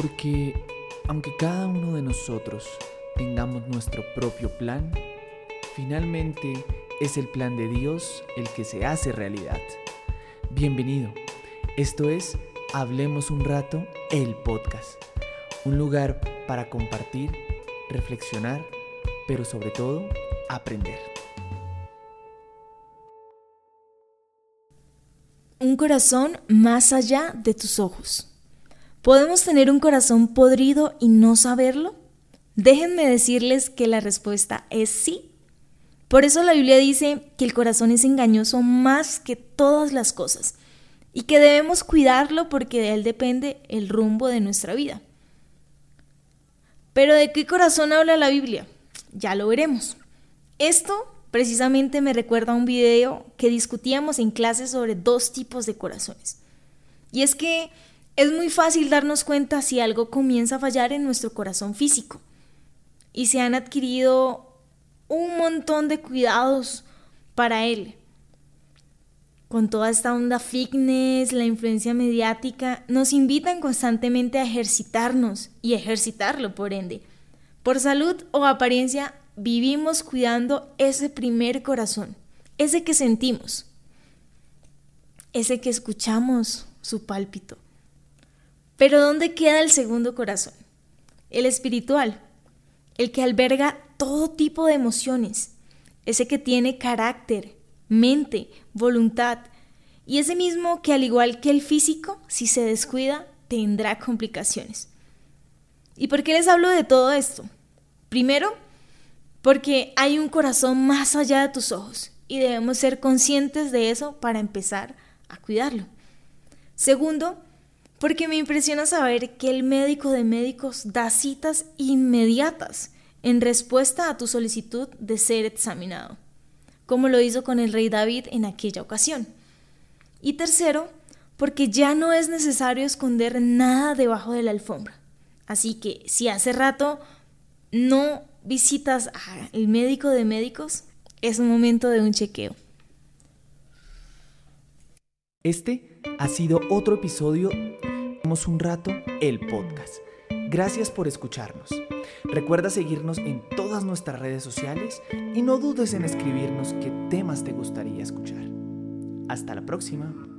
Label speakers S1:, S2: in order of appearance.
S1: Porque aunque cada uno de nosotros tengamos nuestro propio plan, finalmente es el plan de Dios el que se hace realidad. Bienvenido. Esto es Hablemos un rato, el podcast. Un lugar para compartir, reflexionar, pero sobre todo aprender.
S2: Un corazón más allá de tus ojos. ¿Podemos tener un corazón podrido y no saberlo? Déjenme decirles que la respuesta es sí. Por eso la Biblia dice que el corazón es engañoso más que todas las cosas y que debemos cuidarlo porque de él depende el rumbo de nuestra vida. Pero ¿de qué corazón habla la Biblia? Ya lo veremos. Esto precisamente me recuerda a un video que discutíamos en clase sobre dos tipos de corazones. Y es que es muy fácil darnos cuenta si algo comienza a fallar en nuestro corazón físico. Y se han adquirido un montón de cuidados para él. Con toda esta onda fitness, la influencia mediática, nos invitan constantemente a ejercitarnos y ejercitarlo por ende. Por salud o apariencia, vivimos cuidando ese primer corazón, ese que sentimos, ese que escuchamos su pálpito pero ¿dónde queda el segundo corazón? El espiritual, el que alberga todo tipo de emociones, ese que tiene carácter, mente, voluntad, y ese mismo que al igual que el físico, si se descuida, tendrá complicaciones. ¿Y por qué les hablo de todo esto? Primero, porque hay un corazón más allá de tus ojos y debemos ser conscientes de eso para empezar a cuidarlo. Segundo, porque me impresiona saber que el médico de médicos da citas inmediatas en respuesta a tu solicitud de ser examinado, como lo hizo con el rey David en aquella ocasión. Y tercero, porque ya no es necesario esconder nada debajo de la alfombra. Así que si hace rato no visitas al médico de médicos, es un momento de un chequeo.
S1: Este ha sido otro episodio un rato el podcast. Gracias por escucharnos. Recuerda seguirnos en todas nuestras redes sociales y no dudes en escribirnos qué temas te gustaría escuchar. Hasta la próxima.